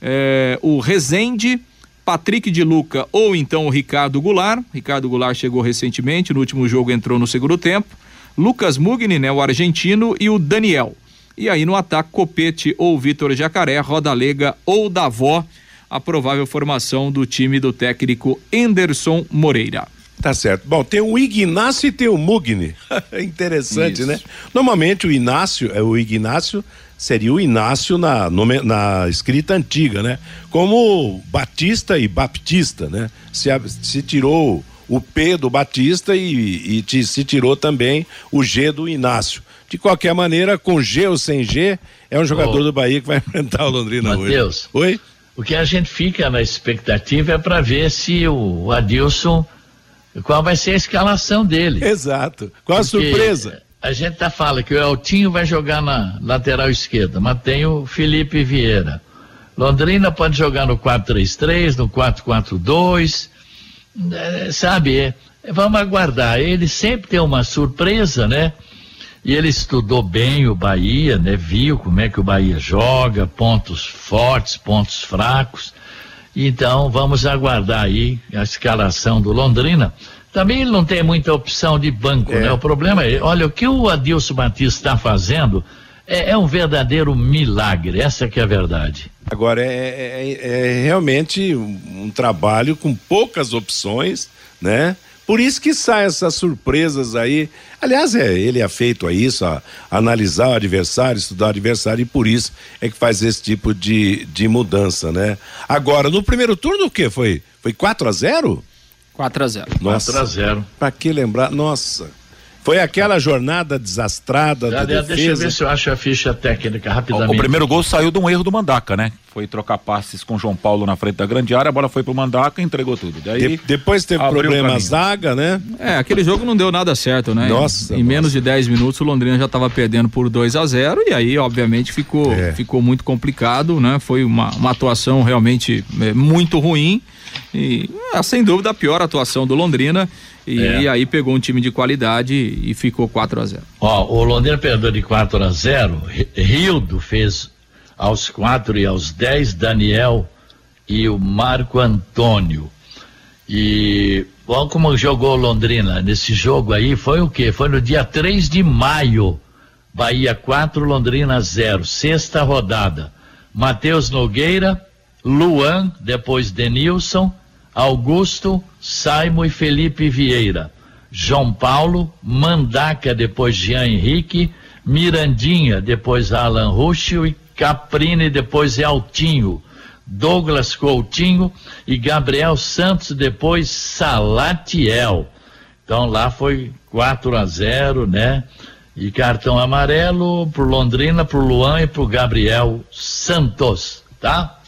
Eh, o Rezende, Patrick de Luca ou então o Ricardo Goulart. Ricardo Goulart chegou recentemente, no último jogo entrou no segundo tempo. Lucas Mugni, né, o argentino, e o Daniel. E aí no ataque, Copete ou Vitor Jacaré, Rodalega ou Davó, a provável formação do time do técnico Enderson Moreira. Tá certo. Bom, tem o Ignácio e tem o Mugni. Interessante, Isso. né? Normalmente o Inácio, é o Ignácio seria o Inácio na, na escrita antiga, né? Como Batista e Baptista, né? Se, se tirou o P do Batista e, e se tirou também o G do Inácio. De qualquer maneira, com G ou sem G, é um jogador oh. do Bahia que vai enfrentar o Londrina Mateus, hoje. Oi? O que a gente fica na expectativa é para ver se o Adilson, qual vai ser a escalação dele. Exato. Qual a surpresa? A gente tá falando que o Eltinho vai jogar na lateral esquerda, mas tem o Felipe Vieira. Londrina pode jogar no 4-3-3, no 4-4-2, é, sabe? É, vamos aguardar. Ele sempre tem uma surpresa, né? E ele estudou bem o Bahia, né? Viu como é que o Bahia joga, pontos fortes, pontos fracos. Então vamos aguardar aí a escalação do Londrina. Também ele não tem muita opção de banco, é. né? O problema é, olha, o que o Adilson Batista está fazendo é, é, um verdadeiro milagre, essa que é a verdade. Agora, é, é, é realmente um, um trabalho com poucas opções, né? Por isso que saem essas surpresas aí. Aliás, é, ele é feito a isso, a, analisar o adversário, estudar o adversário, e por isso é que faz esse tipo de, de mudança, né? Agora, no primeiro turno, o que foi? Foi 4 a 0 4 a 0 4 a 0 Pra que lembrar? Nossa. Foi aquela jornada desastrada Já, da defesa. Deixa eu ver se eu acho a ficha técnica rapidamente. O, o, primeiro gol saiu de um erro do Mandaca, né? Foi trocar passes com João Paulo na frente da grande área, a bola foi pro Mandaca e entregou tudo. Daí, de, depois teve problema zaga, né? É, aquele jogo não deu nada certo, né? Nossa. Em, em menos de 10 minutos o Londrina já estava perdendo por 2 a 0 e aí, obviamente, ficou, é. ficou muito complicado, né? Foi uma, uma atuação realmente é, muito ruim e, é, sem dúvida, a pior atuação do Londrina. E, é. e, aí pegou um time de qualidade e ficou 4 a 0 Ó, o Londrina perdeu de 4 a 0 Rildo fez aos 4 e aos 10, Daniel e o Marco Antônio. E olha como jogou Londrina nesse jogo aí, foi o quê? Foi no dia 3 de maio. Bahia 4, Londrina 0. Sexta rodada. Matheus Nogueira, Luan, depois Denilson, Augusto, Saimo e Felipe Vieira. João Paulo, Mandaca, depois Jean Henrique, Mirandinha, depois Alan Ruschel e Caprini, depois Altinho. Douglas Coutinho e Gabriel Santos, depois Salatiel. Então lá foi 4 a 0, né? E cartão amarelo pro Londrina, pro Luan e pro Gabriel Santos, tá?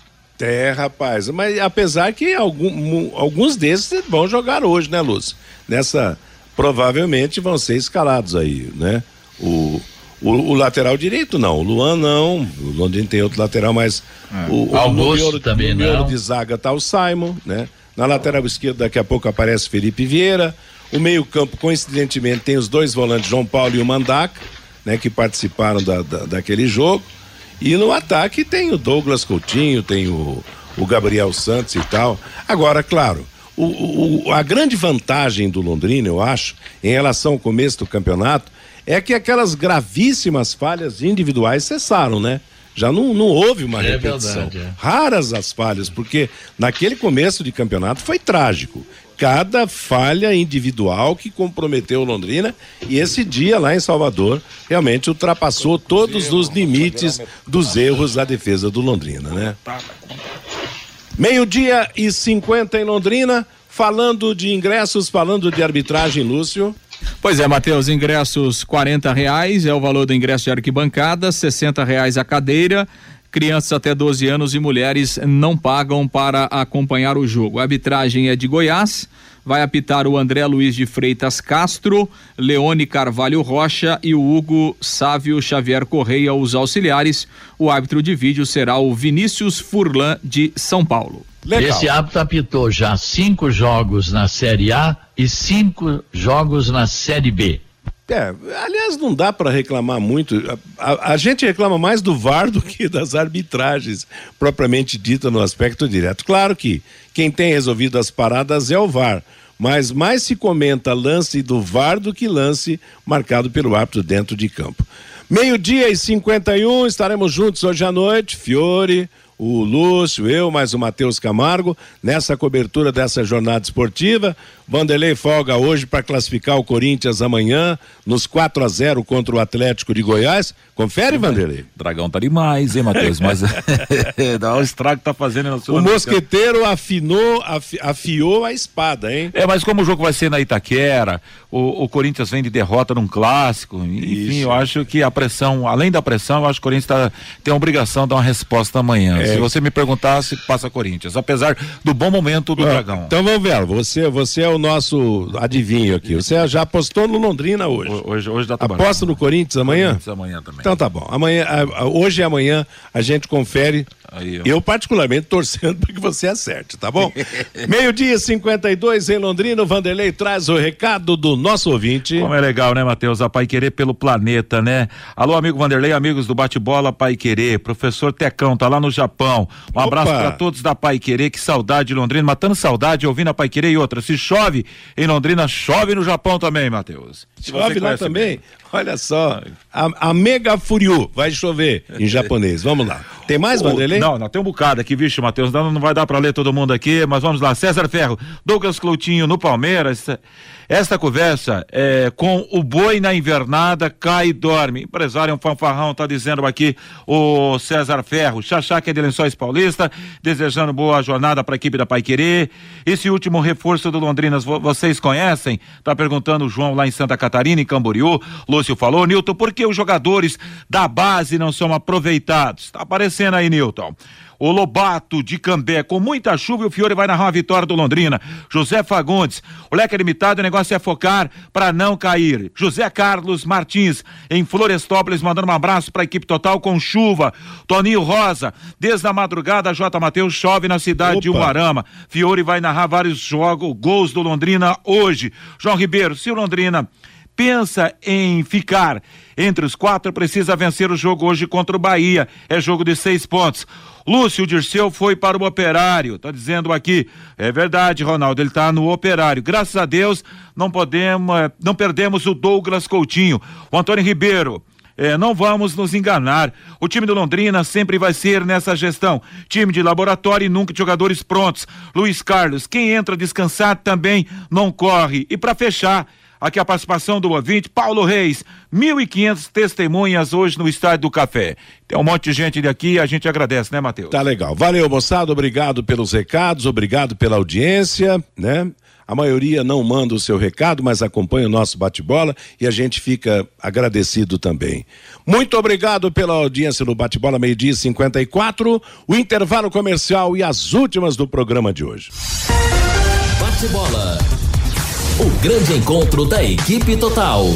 É, rapaz, mas apesar que algum, alguns desses vão jogar hoje, né, Lúcio? Nessa, provavelmente vão ser escalados aí, né? O, o, o, lateral direito não, o Luan não, o Londrina tem outro lateral, mas é. o, o, Augusto no também não. de zaga tá o Simon, né? Na lateral esquerda daqui a pouco aparece Felipe Vieira, o meio campo coincidentemente tem os dois volantes João Paulo e o Mandaca, né? Que participaram da, da daquele jogo e no ataque tem o Douglas Coutinho, tem o, o Gabriel Santos e tal. Agora, claro, o, o, a grande vantagem do Londrina, eu acho, em relação ao começo do campeonato, é que aquelas gravíssimas falhas individuais cessaram, né? Já não, não houve uma é repetição. Verdade, é. Raras as falhas, porque naquele começo de campeonato foi trágico. Cada falha individual que comprometeu Londrina e esse dia lá em Salvador realmente ultrapassou todos os limites dos erros da defesa do Londrina, né? Meio-dia e 50 em Londrina, falando de ingressos, falando de arbitragem, Lúcio. Pois é, Matheus, ingressos quarenta reais é o valor do ingresso de arquibancada, sessenta reais a cadeira. Crianças até 12 anos e mulheres não pagam para acompanhar o jogo. A arbitragem é de Goiás. Vai apitar o André Luiz de Freitas Castro, Leone Carvalho Rocha e o Hugo Sávio Xavier Correia, os auxiliares. O árbitro de vídeo será o Vinícius Furlan de São Paulo. Legal. Esse árbitro apitou já cinco jogos na Série A e cinco jogos na Série B. É, aliás, não dá para reclamar muito. A, a, a, gente reclama mais do VAR do que das arbitragens, propriamente dita no aspecto direto. Claro que quem tem resolvido as paradas é o VAR, mas mais se comenta lance do VAR do que lance marcado pelo árbitro dentro de campo. Meio-dia e 51, estaremos juntos hoje à noite. Fiore, o Lúcio, eu, mais o Matheus Camargo, nessa cobertura dessa jornada esportiva. Vanderlei folga hoje para classificar o Corinthians amanhã, nos 4 a 0 contra o Atlético de Goiás. Confere, Vanderlei. Dragão tá demais, hein, Matheus? Mas dá o estrago que tá fazendo na sua. O mosqueteiro afinou, afi, afiou a espada, hein? É, mas como o jogo vai ser na Itaquera, o, o Corinthians vem de derrota num clássico, enfim, Isso. eu acho que a pressão, além da pressão, eu acho que o Corinthians tá, tem a obrigação de dar uma resposta amanhã. É. Se você me perguntasse, passa Corinthians, apesar do bom momento do Dragão. Então vamos ver, você, você é o nosso adivinho aqui. Você já apostou no Londrina hoje. Hoje, hoje dá Aposta no Corinthians amanhã? Corinthians amanhã também. Então tá bom. Amanhã, hoje e amanhã a gente confere. Aí, eu particularmente torcendo para que você acerte, tá bom? Meio-dia 52 em Londrina, o Vanderlei traz o recado do nosso ouvinte. Como é legal, né, Matheus? A Pai Querer pelo planeta, né? Alô, amigo Vanderlei, amigos do Bate-Bola Pai Querer, professor Tecão, tá lá no Japão. Um Opa. abraço para todos da Pai Querer, que saudade de Londrina, matando saudade, ouvindo a Pai Querer e outra. Se chove em Londrina, chove no Japão também, Matheus. Chove lá também? Bem. Olha só, a, a Mega Furiu vai chover em japonês. Vamos lá. Tem mais, Vanderlei? Não, não, tem um bocado aqui, vixe, Matheus. Não, não vai dar para ler todo mundo aqui, mas vamos lá. César Ferro, Douglas Cloutinho no Palmeiras. Esta conversa é com o boi na invernada, cai e dorme. Empresário é um fanfarrão, tá dizendo aqui o César Ferro. Xaxá que é de Lençóis Paulista, desejando boa jornada para a equipe da Pai Querer. Esse último reforço do Londrinas, vocês conhecem? Tá perguntando o João lá em Santa Catarina, em Camboriú. Lúcio falou, Nilton, por que os jogadores da base não são aproveitados? Tá aparecendo aí, Nilton. O Lobato de Cambé, com muita chuva, e o Fiore vai narrar uma vitória do Londrina. José Fagundes, o leque é limitado, o negócio é focar para não cair. José Carlos Martins, em Florestópolis, mandando um abraço para a equipe total com chuva. Toninho Rosa, desde a madrugada, J. Matheus chove na cidade Opa. de Umarama. Fiore vai narrar vários jogos, gols do Londrina hoje. João Ribeiro, se o Londrina pensa em ficar entre os quatro, precisa vencer o jogo hoje contra o Bahia. É jogo de seis pontos. Lúcio Dirceu foi para o operário, tá dizendo aqui. É verdade, Ronaldo, ele tá no operário. Graças a Deus, não podemos, eh, não perdemos o Douglas Coutinho. O Antônio Ribeiro. É, não vamos nos enganar. O time do Londrina sempre vai ser nessa gestão. Time de laboratório e nunca de jogadores prontos. Luiz Carlos, quem entra descansar também não corre. E para fechar, aqui a participação do ouvinte, Paulo Reis, 1.500 testemunhas hoje no Estádio do Café. Tem um monte de gente daqui, a gente agradece, né, Matheus? Tá legal. Valeu, moçada, obrigado pelos recados, obrigado pela audiência, né? A maioria não manda o seu recado, mas acompanha o nosso bate-bola e a gente fica agradecido também. Muito obrigado pela audiência no Bate-Bola Meio-Dia 54, o intervalo comercial e as últimas do programa de hoje. Bate-Bola. O grande encontro da equipe total.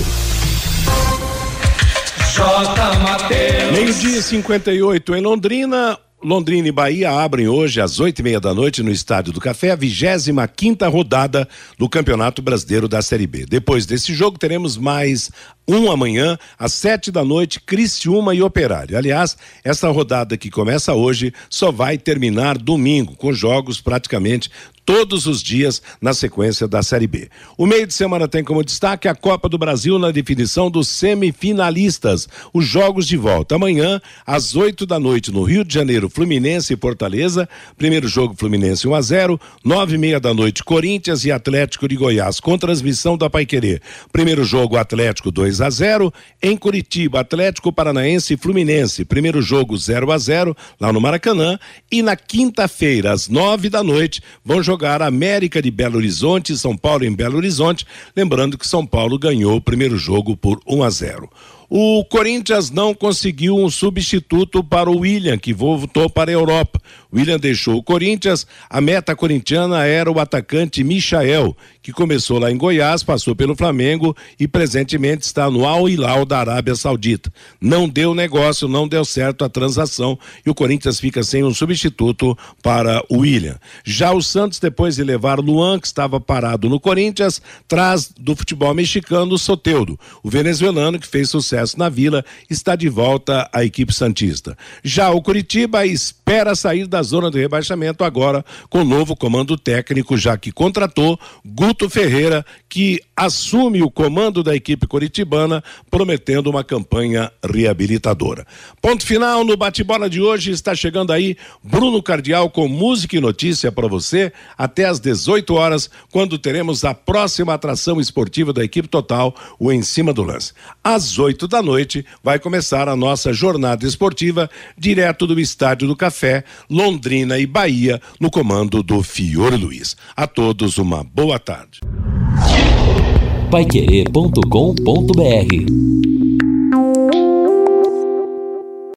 J. Mateus. Meio-dia 58 em Londrina. Londrina e Bahia abrem hoje às oito e meia da noite no Estádio do Café a 25 quinta rodada do Campeonato Brasileiro da Série B. Depois desse jogo teremos mais um amanhã às sete da noite Criciúma e Operário. Aliás, essa rodada que começa hoje só vai terminar domingo com jogos praticamente todos os dias na sequência da Série B. O meio de semana tem como destaque a Copa do Brasil na definição dos semifinalistas, os jogos de volta. Amanhã, às 8 da noite, no Rio de Janeiro, Fluminense e Fortaleza. Primeiro jogo Fluminense 1 a 0 nove e meia da noite, Corinthians e Atlético de Goiás, com transmissão da Paiquerê. Primeiro jogo Atlético 2 a 0 Em Curitiba, Atlético Paranaense e Fluminense. Primeiro jogo 0 a 0 lá no Maracanã. E na quinta-feira, às nove da noite, vão jogar jogar América de Belo Horizonte e São Paulo em Belo Horizonte. Lembrando que São Paulo ganhou o primeiro jogo por 1 a 0. O Corinthians não conseguiu um substituto para o William, que voltou para a Europa. William deixou o Corinthians, a meta corintiana era o atacante Michael, que começou lá em Goiás, passou pelo Flamengo e presentemente está no Al Hilal da Arábia Saudita. Não deu negócio, não deu certo a transação e o Corinthians fica sem um substituto para o William. Já o Santos, depois de levar Luan, que estava parado no Corinthians, traz do futebol mexicano o Soteudo, o venezuelano que fez sucesso sucesso na Vila, está de volta à equipe Santista. Já o Curitiba espera sair da zona de rebaixamento agora com o novo comando técnico, já que contratou Guto Ferreira, que assume o comando da equipe curitibana, prometendo uma campanha reabilitadora. Ponto final no bate-bola de hoje. Está chegando aí Bruno Cardial com música e notícia para você até às 18 horas, quando teremos a próxima atração esportiva da equipe total, o Em Cima do Lance. Às 8 da noite vai começar a nossa jornada esportiva direto do Estádio do Café, Londrina e Bahia, no comando do Fiore Luiz. A todos uma boa tarde. Paiquerê.com.br